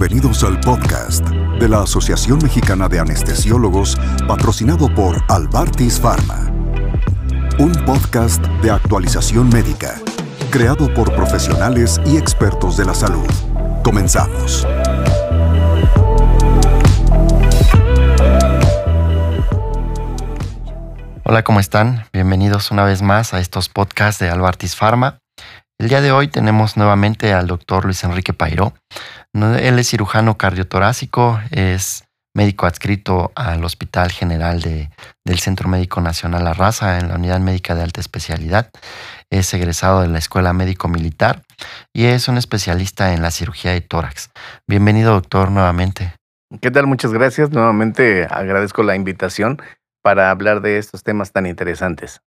Bienvenidos al podcast de la Asociación Mexicana de Anestesiólogos patrocinado por Albartis Pharma. Un podcast de actualización médica, creado por profesionales y expertos de la salud. Comenzamos. Hola, ¿cómo están? Bienvenidos una vez más a estos podcasts de Albartis Pharma. El día de hoy tenemos nuevamente al doctor Luis Enrique Pairó. Él es cirujano cardiotorácico, es médico adscrito al Hospital General de, del Centro Médico Nacional La en la Unidad Médica de Alta Especialidad. Es egresado de la Escuela Médico Militar y es un especialista en la cirugía de tórax. Bienvenido, doctor, nuevamente. ¿Qué tal? Muchas gracias. Nuevamente agradezco la invitación para hablar de estos temas tan interesantes.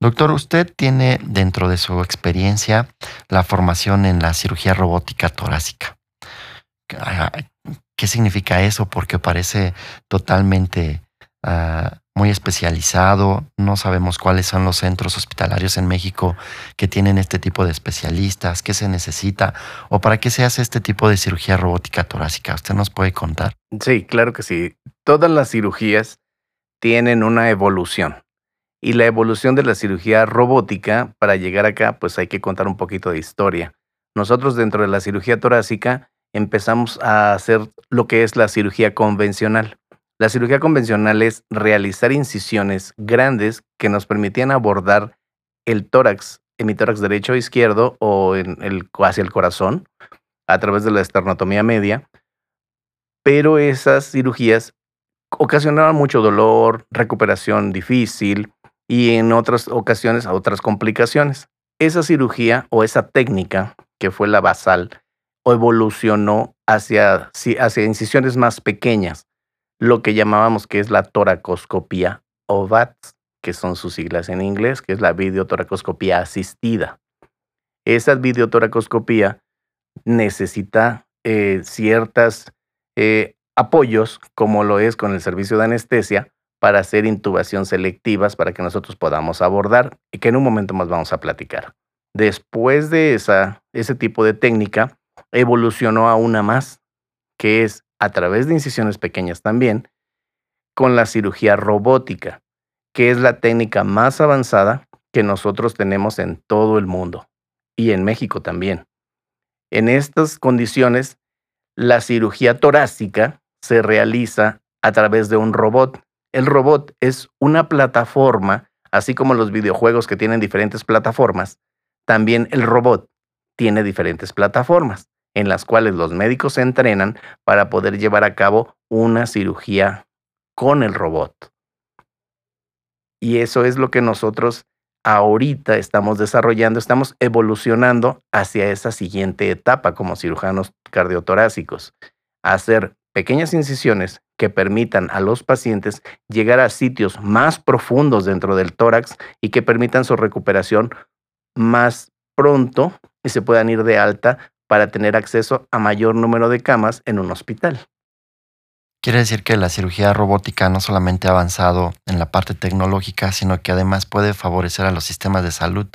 Doctor, usted tiene dentro de su experiencia la formación en la cirugía robótica torácica. ¿Qué significa eso? Porque parece totalmente ah, muy especializado. No sabemos cuáles son los centros hospitalarios en México que tienen este tipo de especialistas, qué se necesita o para qué se hace este tipo de cirugía robótica torácica. ¿Usted nos puede contar? Sí, claro que sí. Todas las cirugías tienen una evolución y la evolución de la cirugía robótica, para llegar acá, pues hay que contar un poquito de historia. Nosotros dentro de la cirugía torácica empezamos a hacer lo que es la cirugía convencional. La cirugía convencional es realizar incisiones grandes que nos permitían abordar el tórax, tórax derecho o izquierdo o hacia el corazón a través de la esternotomía media. Pero esas cirugías ocasionaban mucho dolor, recuperación difícil, y en otras ocasiones a otras complicaciones. Esa cirugía o esa técnica, que fue la basal, evolucionó hacia, hacia incisiones más pequeñas, lo que llamábamos que es la toracoscopía o VATS, que son sus siglas en inglés, que es la videotoracoscopía asistida. Esa videotoracoscopía necesita eh, ciertos eh, apoyos, como lo es con el servicio de anestesia, para hacer intubación selectivas para que nosotros podamos abordar y que en un momento más vamos a platicar. Después de esa, ese tipo de técnica, evolucionó a una más, que es a través de incisiones pequeñas también, con la cirugía robótica, que es la técnica más avanzada que nosotros tenemos en todo el mundo y en México también. En estas condiciones, la cirugía torácica se realiza a través de un robot el robot es una plataforma, así como los videojuegos que tienen diferentes plataformas, también el robot tiene diferentes plataformas en las cuales los médicos se entrenan para poder llevar a cabo una cirugía con el robot. Y eso es lo que nosotros ahorita estamos desarrollando, estamos evolucionando hacia esa siguiente etapa como cirujanos cardiotorácicos, hacer pequeñas incisiones que permitan a los pacientes llegar a sitios más profundos dentro del tórax y que permitan su recuperación más pronto y se puedan ir de alta para tener acceso a mayor número de camas en un hospital. Quiere decir que la cirugía robótica no solamente ha avanzado en la parte tecnológica, sino que además puede favorecer a los sistemas de salud,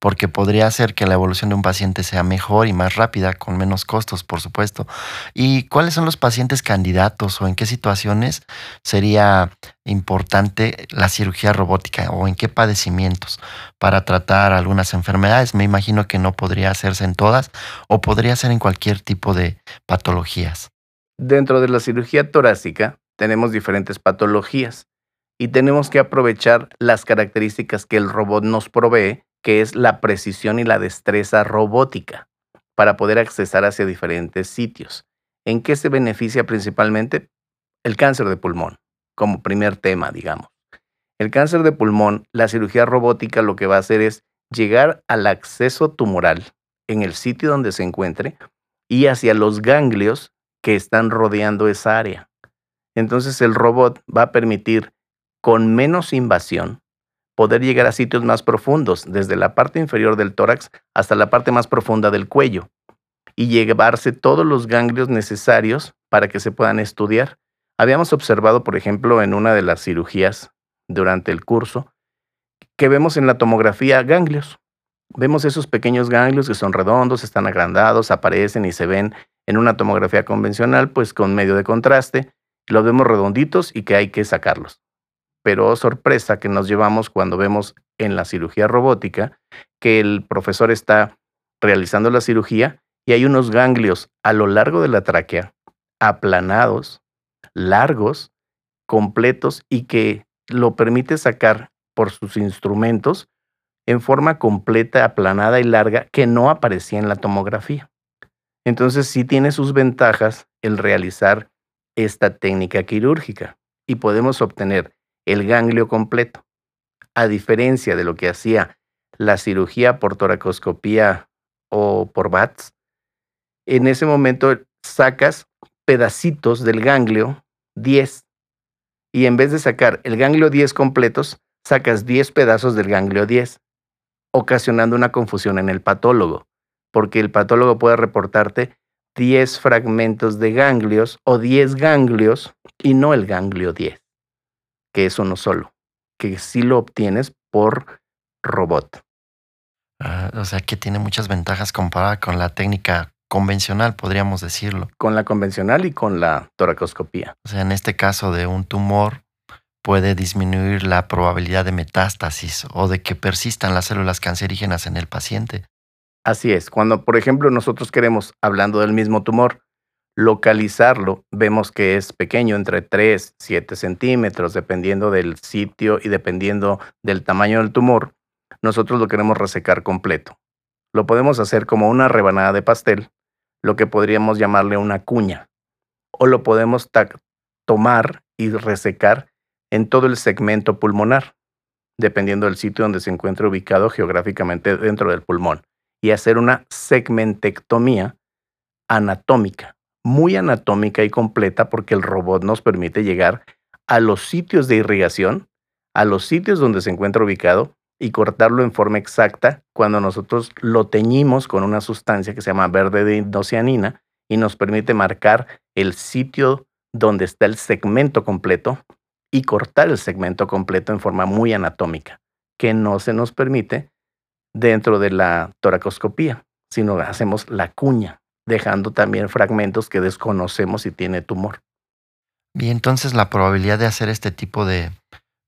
porque podría hacer que la evolución de un paciente sea mejor y más rápida, con menos costos, por supuesto. ¿Y cuáles son los pacientes candidatos o en qué situaciones sería importante la cirugía robótica o en qué padecimientos para tratar algunas enfermedades? Me imagino que no podría hacerse en todas o podría ser en cualquier tipo de patologías. Dentro de la cirugía torácica tenemos diferentes patologías y tenemos que aprovechar las características que el robot nos provee, que es la precisión y la destreza robótica, para poder accesar hacia diferentes sitios. ¿En qué se beneficia principalmente? El cáncer de pulmón, como primer tema, digamos. El cáncer de pulmón, la cirugía robótica lo que va a hacer es llegar al acceso tumoral en el sitio donde se encuentre y hacia los ganglios que están rodeando esa área. Entonces el robot va a permitir con menos invasión poder llegar a sitios más profundos, desde la parte inferior del tórax hasta la parte más profunda del cuello, y llevarse todos los ganglios necesarios para que se puedan estudiar. Habíamos observado, por ejemplo, en una de las cirugías durante el curso, que vemos en la tomografía ganglios. Vemos esos pequeños ganglios que son redondos, están agrandados, aparecen y se ven En una tomografía convencional, pues con medio de contraste, los vemos redonditos y que hay que sacarlos. Pero sorpresa que nos llevamos cuando vemos en la cirugía robótica que el profesor está realizando la cirugía y hay unos ganglios a lo largo de la tráquea, aplanados, largos, completos y que lo permite sacar por sus instrumentos en forma completa, aplanada y larga que no aparecía en la tomografía. Entonces sí tiene sus ventajas el realizar esta técnica quirúrgica y podemos obtener el ganglio completo, a diferencia de lo que hacía la cirugía por toracoscopía o por BATS, en ese momento sacas pedacitos del ganglio 10 y en vez de sacar el ganglio 10 completos, sacas 10 pedazos del ganglio 10, ocasionando una confusión en el patólogo, porque el patólogo puede reportarte 10 fragmentos de ganglios o 10 ganglios y no el ganglio 10, que es uno solo, que sí lo obtienes por robot. Ah, o sea que tiene muchas ventajas comparada con la técnica convencional, podríamos decirlo. Con la convencional y con la toracoscopía. O sea, en este caso de un tumor puede disminuir la probabilidad de metástasis o de que persistan las células cancerígenas en el paciente. Así es. Cuando, por ejemplo, nosotros queremos, hablando del mismo tumor, localizarlo, vemos que es pequeño, entre 3, 7 centímetros, dependiendo del sitio y dependiendo del tamaño del tumor, nosotros lo queremos resecar completo. Lo podemos hacer como una rebanada de pastel lo que podríamos llamarle una cuña, o lo podemos tomar y resecar en todo el segmento pulmonar, dependiendo del sitio donde se encuentre ubicado geográficamente dentro del pulmón, y hacer una segmentectomía anatómica, muy anatómica y completa porque el robot nos permite llegar a los sitios de irrigación, a los sitios donde se encuentra ubicado y cortarlo en forma exacta cuando nosotros lo teñimos con una sustancia que se llama verde de indocianina y nos permite marcar el sitio donde está el segmento completo y cortar el segmento completo en forma muy anatómica, que no se nos permite dentro de la toracoscopía, sino hacemos la cuña, dejando también fragmentos que desconocemos si tiene tumor. Y entonces la probabilidad de hacer este tipo de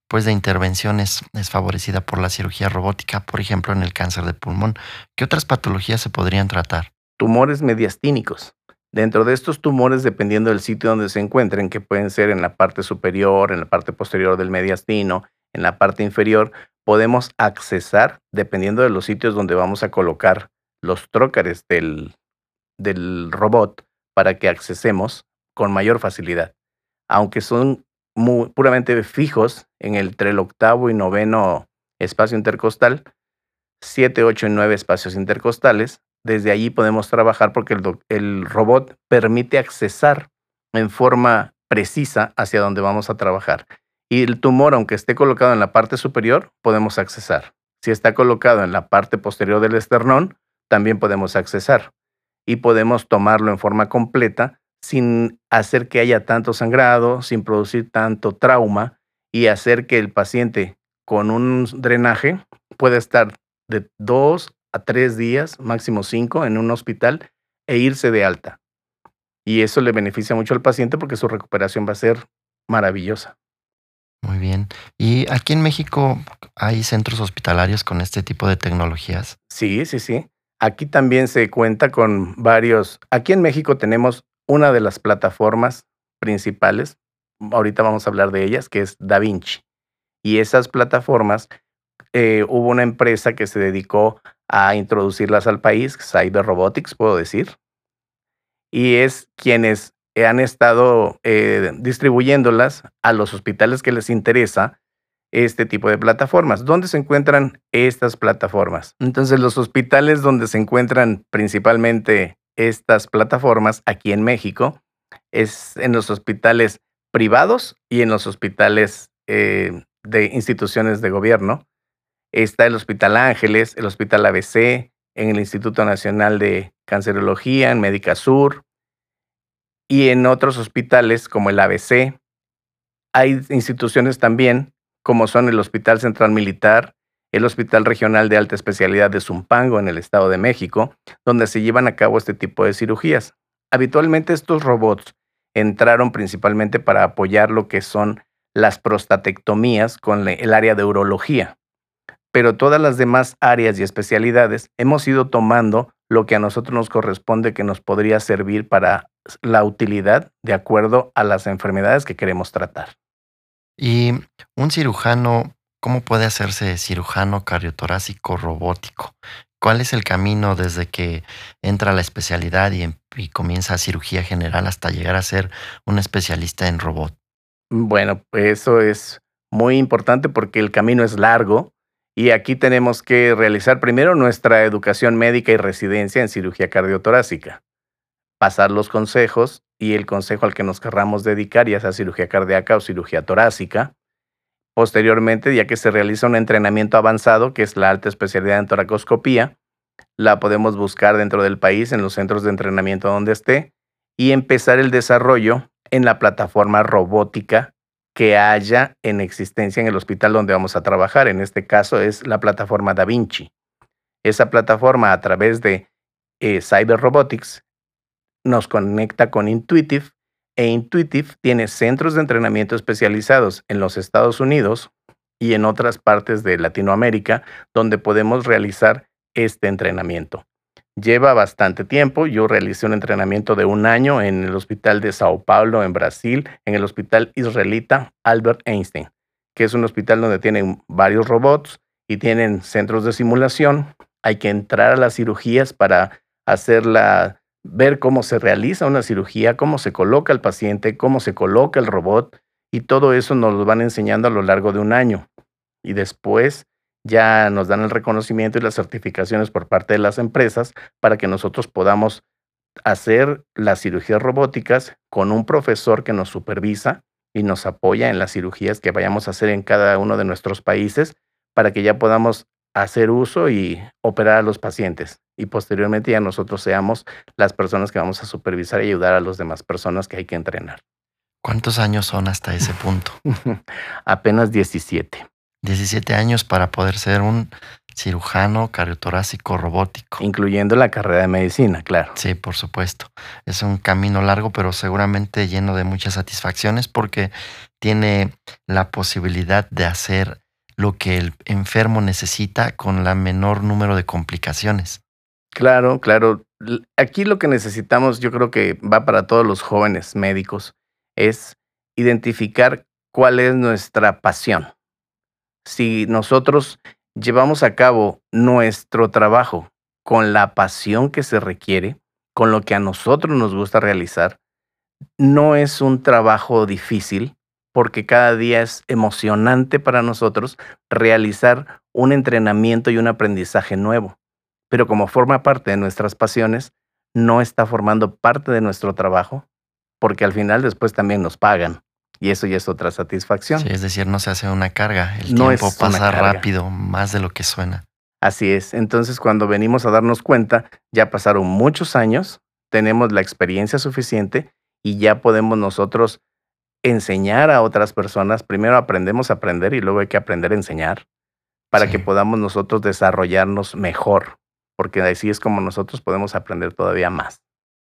pues de intervenciones es favorecida por la cirugía robótica, por ejemplo, en el cáncer de pulmón. ¿Qué otras patologías se podrían tratar? Tumores mediastínicos. Dentro de estos tumores, dependiendo del sitio donde se encuentren, que pueden ser en la parte superior, en la parte posterior del mediastino, en la parte inferior, podemos accesar, dependiendo de los sitios donde vamos a colocar los trócares del, del robot, para que accesemos con mayor facilidad. Aunque son puramente fijos en el, entre el octavo y noveno espacio intercostal, siete, ocho y nueve espacios intercostales. Desde allí podemos trabajar porque el, el robot permite accesar en forma precisa hacia donde vamos a trabajar. Y el tumor, aunque esté colocado en la parte superior, podemos accesar. Si está colocado en la parte posterior del esternón, también podemos accesar. Y podemos tomarlo en forma completa sin hacer que haya tanto sangrado, sin producir tanto trauma y hacer que el paciente con un drenaje pueda estar de dos a tres días, máximo cinco, en un hospital e irse de alta. Y eso le beneficia mucho al paciente porque su recuperación va a ser maravillosa. Muy bien. ¿Y aquí en México hay centros hospitalarios con este tipo de tecnologías? Sí, sí, sí. Aquí también se cuenta con varios. Aquí en México tenemos una de las plataformas principales, ahorita vamos a hablar de ellas, que es DaVinci. Y esas plataformas, eh, hubo una empresa que se dedicó a introducirlas al país, Cyber Robotics, puedo decir, y es quienes han estado eh, distribuyéndolas a los hospitales que les interesa este tipo de plataformas. ¿Dónde se encuentran estas plataformas? Entonces, los hospitales donde se encuentran principalmente estas plataformas aquí en México es en los hospitales privados y en los hospitales eh, de instituciones de gobierno. Está el Hospital Ángeles, el Hospital ABC, en el Instituto Nacional de Cancerología, en Médica Sur, y en otros hospitales como el ABC. Hay instituciones también, como son el Hospital Central Militar, el Hospital Regional de Alta Especialidad de Zumpango en el Estado de México, donde se llevan a cabo este tipo de cirugías. habitualmente estos robots entraron principalmente para apoyar lo que son las prostatectomías con el área de urología. Pero todas las demás áreas y especialidades hemos ido tomando lo que a nosotros nos corresponde que nos podría servir para la utilidad de acuerdo a las enfermedades que queremos tratar. Y un cirujano, ¿cómo puede hacerse cirujano cardiotorácico robótico? ¿Cuál es el camino desde que entra la especialidad y, y comienza cirugía general hasta llegar a ser un especialista en robot? Bueno, eso es muy importante porque el camino es largo y aquí tenemos que realizar primero nuestra educación médica y residencia en cirugía cardiotorácica, pasar los consejos y el consejo al que nos querramos dedicar, ya sea cirugía cardíaca o cirugía torácica. Posteriormente, ya que se realiza un entrenamiento avanzado, que es la alta especialidad en toracoscopía, la podemos buscar dentro del país en los centros de entrenamiento donde esté y empezar el desarrollo en la plataforma robótica que haya en existencia en el hospital donde vamos a trabajar. En este caso es la plataforma Da Vinci. Esa plataforma a través de eh, Cyber Robotics nos conecta con Intuitive e Intuitive tiene centros de entrenamiento especializados en los Estados Unidos y en otras partes de Latinoamérica donde podemos realizar este entrenamiento lleva bastante tiempo. Yo realicé un entrenamiento de un año en el Hospital de Sao Paulo, en Brasil, en el Hospital Israelita Albert Einstein, que es un hospital donde tienen varios robots y tienen centros de simulación. Hay que entrar a las cirugías para hacerla, ver cómo se realiza una cirugía, cómo se coloca el paciente, cómo se coloca el robot, y todo eso nos lo van enseñando a lo largo de un año. Y después ya nos dan el reconocimiento y las certificaciones por parte de las empresas para que nosotros podamos hacer las cirugías robóticas con un profesor que nos supervisa y nos apoya en las cirugías que vayamos a hacer en cada uno de nuestros países para que ya podamos hacer uso y operar a los pacientes y posteriormente ya nosotros seamos las personas que vamos a supervisar y ayudar a las demás personas que hay que entrenar. ¿Cuántos años son hasta ese punto? Apenas 17. 17 años para poder ser un cirujano cardiotorácico robótico. Incluyendo la carrera de medicina, claro. Sí, por supuesto. Es un camino largo, pero seguramente lleno de muchas satisfacciones porque tiene la posibilidad de hacer lo que el enfermo necesita con la menor número de complicaciones. Claro, claro. Aquí lo que necesitamos, yo creo que va para todos los jóvenes médicos, es identificar cuál es nuestra pasión si nosotros llevamos a cabo nuestro trabajo con la pasión que se requiere, con lo que a nosotros nos gusta realizar, no es un trabajo difícil porque cada día es emocionante para nosotros realizar un entrenamiento y un aprendizaje nuevo. Pero como forma parte de nuestras pasiones, no está formando parte de nuestro trabajo porque al final después también nos pagan. Y eso ya es otra satisfacción. Sí, es decir, no se hace una carga. El tiempo pasa rápido, más de lo que suena. Así es. Entonces, cuando venimos a darnos cuenta, ya pasaron muchos años, tenemos la experiencia suficiente y ya podemos nosotros enseñar a otras personas. Primero aprendemos a aprender y luego hay que aprender a enseñar para que podamos nosotros desarrollarnos mejor, porque así es como nosotros podemos aprender todavía más.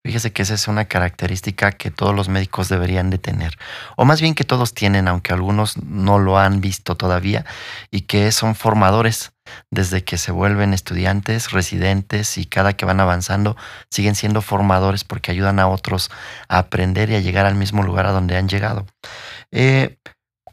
Fíjese que esa es una característica que todos los médicos deberían de tener, o más bien que todos tienen, aunque algunos no lo han visto todavía, y que son formadores desde que se vuelven estudiantes, residentes y cada que van avanzando siguen siendo formadores porque ayudan a otros a aprender y a llegar al mismo lugar a donde han llegado. Eh,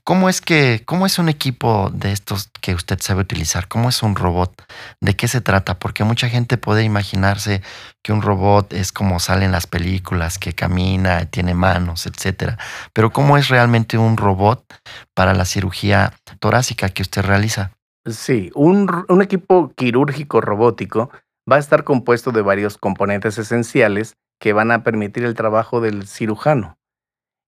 ¿Cómo es que, cómo es un equipo de estos que usted sabe utilizar? ¿Cómo es un robot? ¿De qué se trata? Porque mucha gente puede imaginarse que un robot es como sale en las películas, que camina, tiene manos, etcétera. Pero ¿cómo es realmente un robot para la cirugía torácica que usted realiza? Sí, un, un equipo quirúrgico robótico va a estar compuesto de varios componentes esenciales que van a permitir el trabajo del cirujano.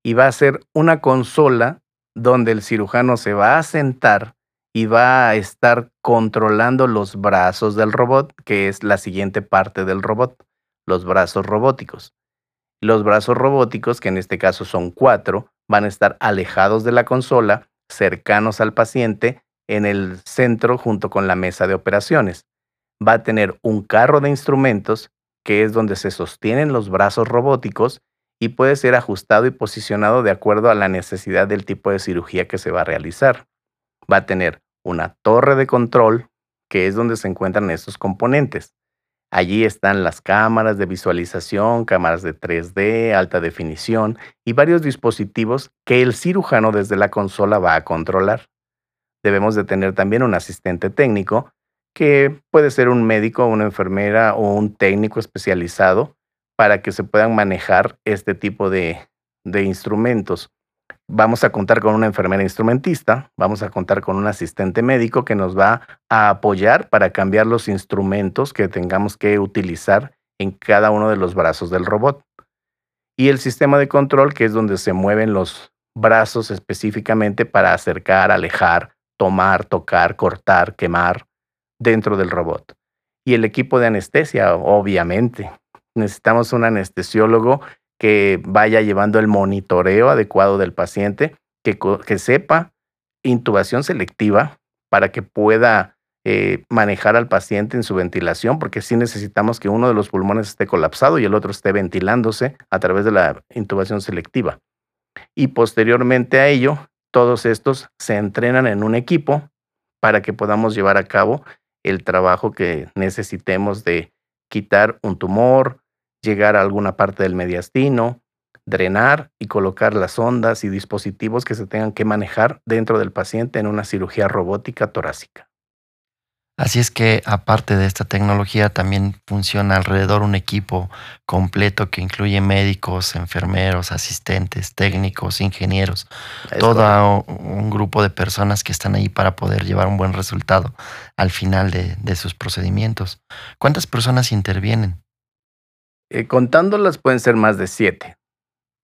Y va a ser una consola donde el cirujano se va a sentar y va a estar controlando los brazos del robot, que es la siguiente parte del robot, los brazos robóticos. Los brazos robóticos, que en este caso son cuatro, van a estar alejados de la consola, cercanos al paciente, en el centro junto con la mesa de operaciones. Va a tener un carro de instrumentos que es donde se sostienen los brazos robóticos y puede ser ajustado y posicionado de acuerdo a la necesidad del tipo de cirugía que se va a realizar. Va a tener una torre de control, que es donde se encuentran estos componentes. Allí están las cámaras de visualización, cámaras de 3D, alta definición y varios dispositivos que el cirujano desde la consola va a controlar. Debemos de tener también un asistente técnico que puede ser un médico, una enfermera o un técnico especializado para que se puedan manejar este tipo de, instrumentos. Vamos a contar con una enfermera instrumentista, vamos a contar con un asistente médico que nos va a apoyar para cambiar los instrumentos que tengamos que utilizar en cada uno de los brazos del robot. Y el sistema de control, que es donde se mueven los brazos específicamente para acercar, alejar, tomar, tocar, cortar, quemar, dentro del robot. Y el equipo de anestesia, obviamente. Necesitamos un anestesiólogo que vaya llevando el monitoreo adecuado del paciente, que, que sepa intubación selectiva para que pueda eh, manejar al paciente en su ventilación, porque sí necesitamos que uno de los pulmones esté colapsado y el otro esté ventilándose a través de la intubación selectiva. Y posteriormente a ello, todos estos se entrenan en un equipo para que podamos llevar a cabo el trabajo que necesitemos de quitar un tumor, llegar a alguna parte del mediastino, drenar y colocar las ondas y dispositivos que se tengan que manejar dentro del paciente en una cirugía robótica torácica. Así es que aparte de esta tecnología también funciona alrededor un equipo completo que incluye médicos, enfermeros, asistentes, técnicos, ingenieros, todo un grupo de personas que están ahí para poder llevar un buen resultado al final de, sus procedimientos. ¿Cuántas personas intervienen? Eh, contándolas pueden ser más de siete,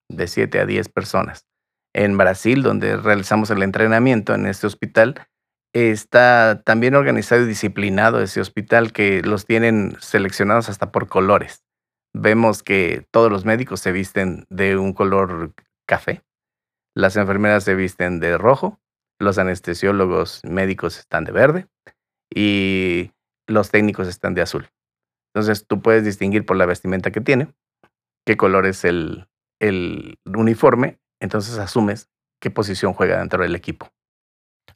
de siete a diez personas. En Brasil, donde realizamos el entrenamiento en este hospital, está también organizado y disciplinado ese hospital que los tienen seleccionados hasta por colores. Vemos que todos los médicos se visten de un color café, las enfermeras se visten de rojo, los anestesiólogos médicos están de verde y los técnicos están de azul. Entonces tú puedes distinguir por la vestimenta que tiene qué color es el, el uniforme, entonces asumes qué posición juega dentro del equipo.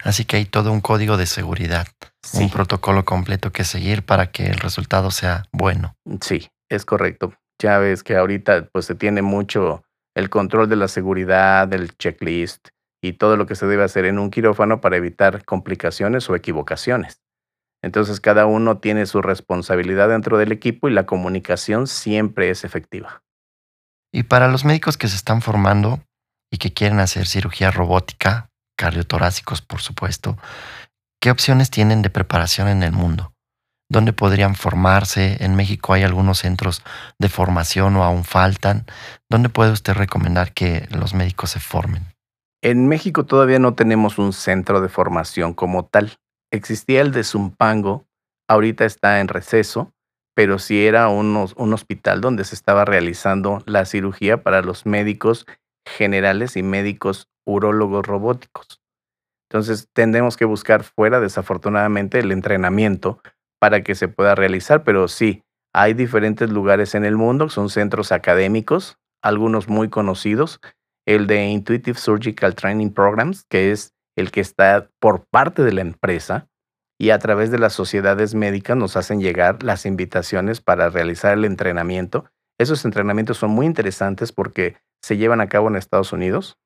Así que hay todo un código de seguridad, un protocolo completo que seguir para que el resultado sea bueno. Sí, es correcto. Ya ves que ahorita pues se tiene mucho el control de la seguridad, del checklist y todo lo que se debe hacer en un quirófano para evitar complicaciones o equivocaciones. Entonces cada uno tiene su responsabilidad dentro del equipo y la comunicación siempre es efectiva. Y para los médicos que se están formando y que quieren hacer cirugía robótica, cardiotorácicos, por supuesto, ¿qué opciones tienen de preparación en el mundo? ¿Dónde podrían formarse? En México hay algunos centros de formación o aún faltan. ¿Dónde puede usted recomendar que los médicos se formen? En México todavía no tenemos un centro de formación como tal. Existía el de Zumpango, ahorita está en receso, pero sí era un hospital donde se estaba realizando la cirugía para los médicos generales y médicos urólogos robóticos. Entonces, tendremos que buscar fuera, desafortunadamente, el entrenamiento para que se pueda realizar, pero sí, hay diferentes lugares en el mundo, son centros académicos, algunos muy conocidos, el de Intuitive Surgical Training Programs, que es el que está por parte de la empresa, y a través de las sociedades médicas nos hacen llegar las invitaciones para realizar el entrenamiento. Esos entrenamientos son muy interesantes porque se llevan a cabo en Estados Unidos,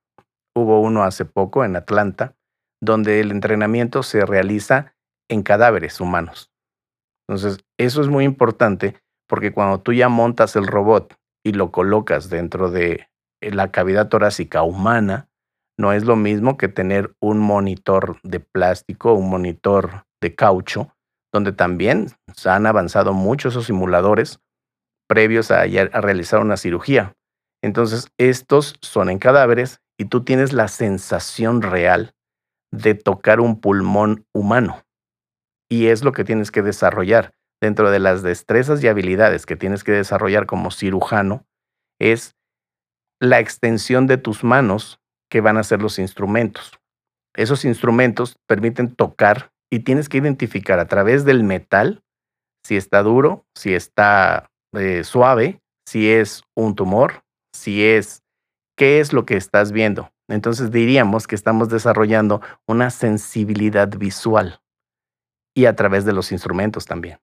Hubo uno hace poco en Atlanta, donde el entrenamiento se realiza en cadáveres humanos. Entonces, eso es muy importante porque cuando tú ya montas el robot y lo colocas dentro de la cavidad torácica humana, no es lo mismo que tener un monitor de plástico, un monitor de caucho, donde también se han avanzado muchos esos simuladores previos a realizar una cirugía. Entonces, estos son en cadáveres y tú tienes la sensación real de tocar un pulmón humano. Y es lo que tienes que desarrollar. Dentro de las destrezas y habilidades que tienes que desarrollar como cirujano, es la extensión de tus manos que van a ser los instrumentos. Esos instrumentos permiten tocar y tienes que identificar a través del metal si está duro, si está eh, suave, si es un tumor, si es qué es lo que estás viendo. Entonces diríamos que estamos desarrollando una sensibilidad visual y a través de los instrumentos también.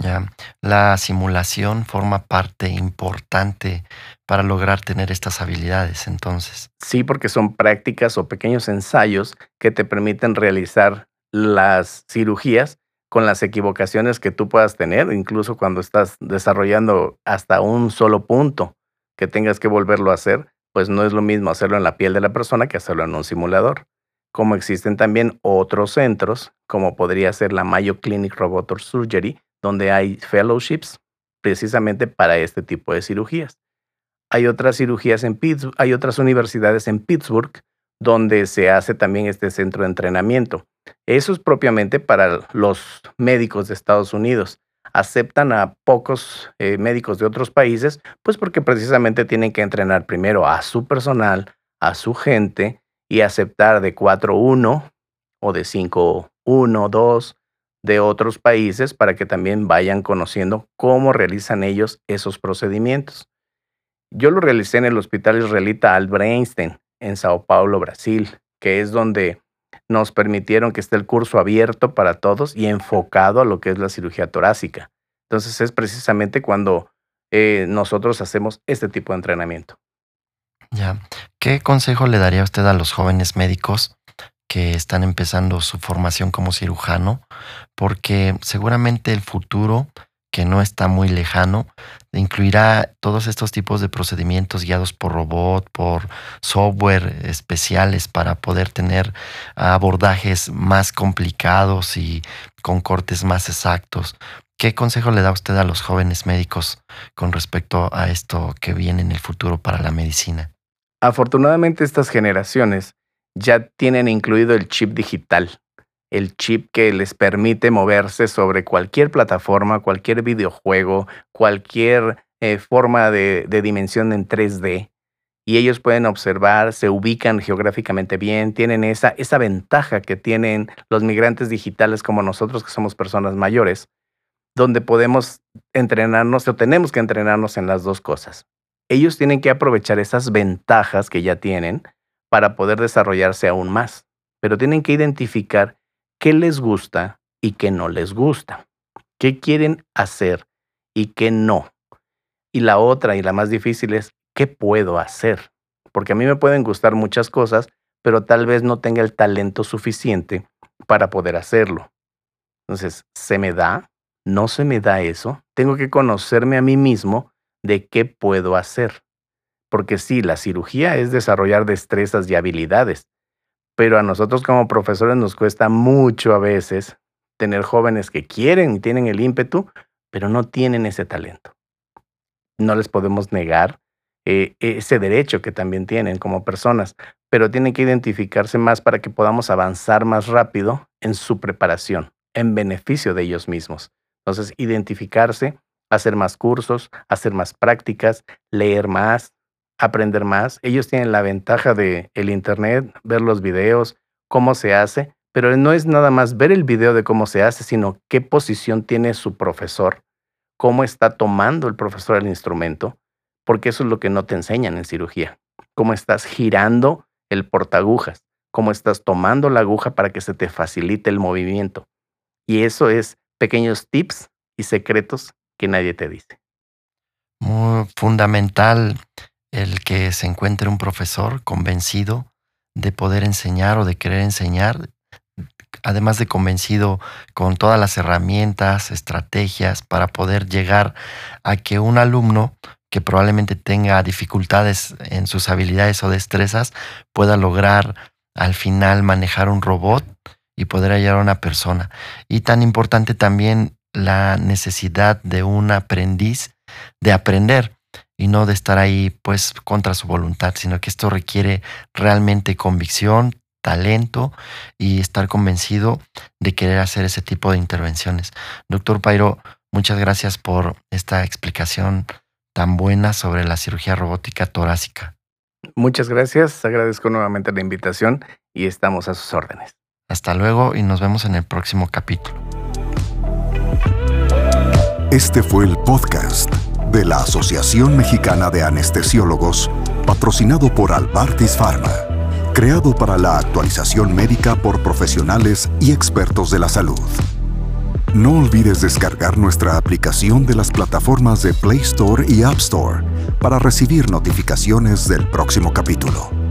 Ya, la simulación forma parte importante para lograr tener estas habilidades, entonces. Sí, porque son prácticas o pequeños ensayos que te permiten realizar las cirugías con las equivocaciones que tú puedas tener, incluso cuando estás desarrollando hasta un solo punto que tengas que volverlo a hacer, pues no es lo mismo hacerlo en la piel de la persona que hacerlo en un simulador. Como existen también otros centros, como podría ser la Mayo Clinic Robotic Surgery, donde hay fellowships precisamente para este tipo de cirugías. Hay otras cirugías en Pittsburgh, hay otras universidades en Pittsburgh donde se hace también este centro de entrenamiento. Eso es propiamente para los médicos de Estados Unidos. Aceptan a pocos eh, médicos de otros países, pues porque precisamente tienen que entrenar primero a su personal, a su gente y aceptar de 4-1 o de 5-1, 2 de otros países para que también vayan conociendo cómo realizan ellos esos procedimientos. Yo lo realicé en el Hospital Israelita Albert Einstein, en Sao Paulo, Brasil, que es donde nos permitieron que esté el curso abierto para todos y enfocado a lo que es la cirugía torácica. Entonces es precisamente cuando eh, nosotros hacemos este tipo de entrenamiento. Ya. ¿Qué consejo le daría usted a los jóvenes médicos que están empezando su formación como cirujano, porque seguramente el futuro, que no está muy lejano, incluirá todos estos tipos de procedimientos guiados por robot, por software especiales para poder tener abordajes más complicados y con cortes más exactos. ¿Qué consejo le da usted a los jóvenes médicos con respecto a esto que viene en el futuro para la medicina? Afortunadamente estas generaciones ya tienen incluido el chip digital, el chip que les permite moverse sobre cualquier plataforma, cualquier videojuego, cualquier eh, forma de, dimensión en 3D. Y ellos pueden observar, se ubican geográficamente bien, tienen esa, esa ventaja que tienen los migrantes digitales como nosotros que somos personas mayores, donde podemos entrenarnos o tenemos que entrenarnos en las dos cosas. Ellos tienen que aprovechar esas ventajas que ya tienen para poder desarrollarse aún más. Pero tienen que identificar qué les gusta y qué no les gusta, qué quieren hacer y qué no. Y la otra y la más difícil es qué puedo hacer. Porque a mí me pueden gustar muchas cosas, pero tal vez no tenga el talento suficiente para poder hacerlo. Entonces, ¿se me da? ¿No se me da eso? Tengo que conocerme a mí mismo de qué puedo hacer. Porque sí, la cirugía es desarrollar destrezas y habilidades, pero a nosotros como profesores nos cuesta mucho a veces tener jóvenes que quieren y tienen el ímpetu, pero no tienen ese talento. No les podemos negar eh, ese derecho que también tienen como personas, pero tienen que identificarse más para que podamos avanzar más rápido en su preparación, en beneficio de ellos mismos. Entonces, identificarse, hacer más cursos, hacer más prácticas, leer más, aprender más. Ellos tienen la ventaja de el internet, ver los videos, cómo se hace, pero no es nada más ver el video de cómo se hace, sino qué posición tiene su profesor, cómo está tomando el profesor el instrumento, porque eso es lo que no te enseñan en cirugía. Cómo estás girando el portagujas, cómo estás tomando la aguja para que se te facilite el movimiento. Y eso es pequeños tips y secretos que nadie te dice. Muy fundamental el que se encuentre un profesor convencido de poder enseñar o de querer enseñar, además de convencido con todas las herramientas, estrategias para poder llegar a que un alumno que probablemente tenga dificultades en sus habilidades o destrezas pueda lograr al final manejar un robot y poder hallar a una persona. Y tan importante también la necesidad de un aprendiz de aprender y no de estar ahí pues contra su voluntad, sino que esto requiere realmente convicción, talento y estar convencido de querer hacer ese tipo de intervenciones. Doctor Pairo, muchas gracias por esta explicación tan buena sobre la cirugía robótica torácica. Muchas gracias, agradezco nuevamente la invitación y estamos a sus órdenes. Hasta luego y nos vemos en el próximo capítulo. Este fue el podcast de la Asociación Mexicana de Anestesiólogos, patrocinado por Albartis Pharma, creado para la actualización médica por profesionales y expertos de la salud. No olvides descargar nuestra aplicación de las plataformas de Play Store y App Store para recibir notificaciones del próximo capítulo.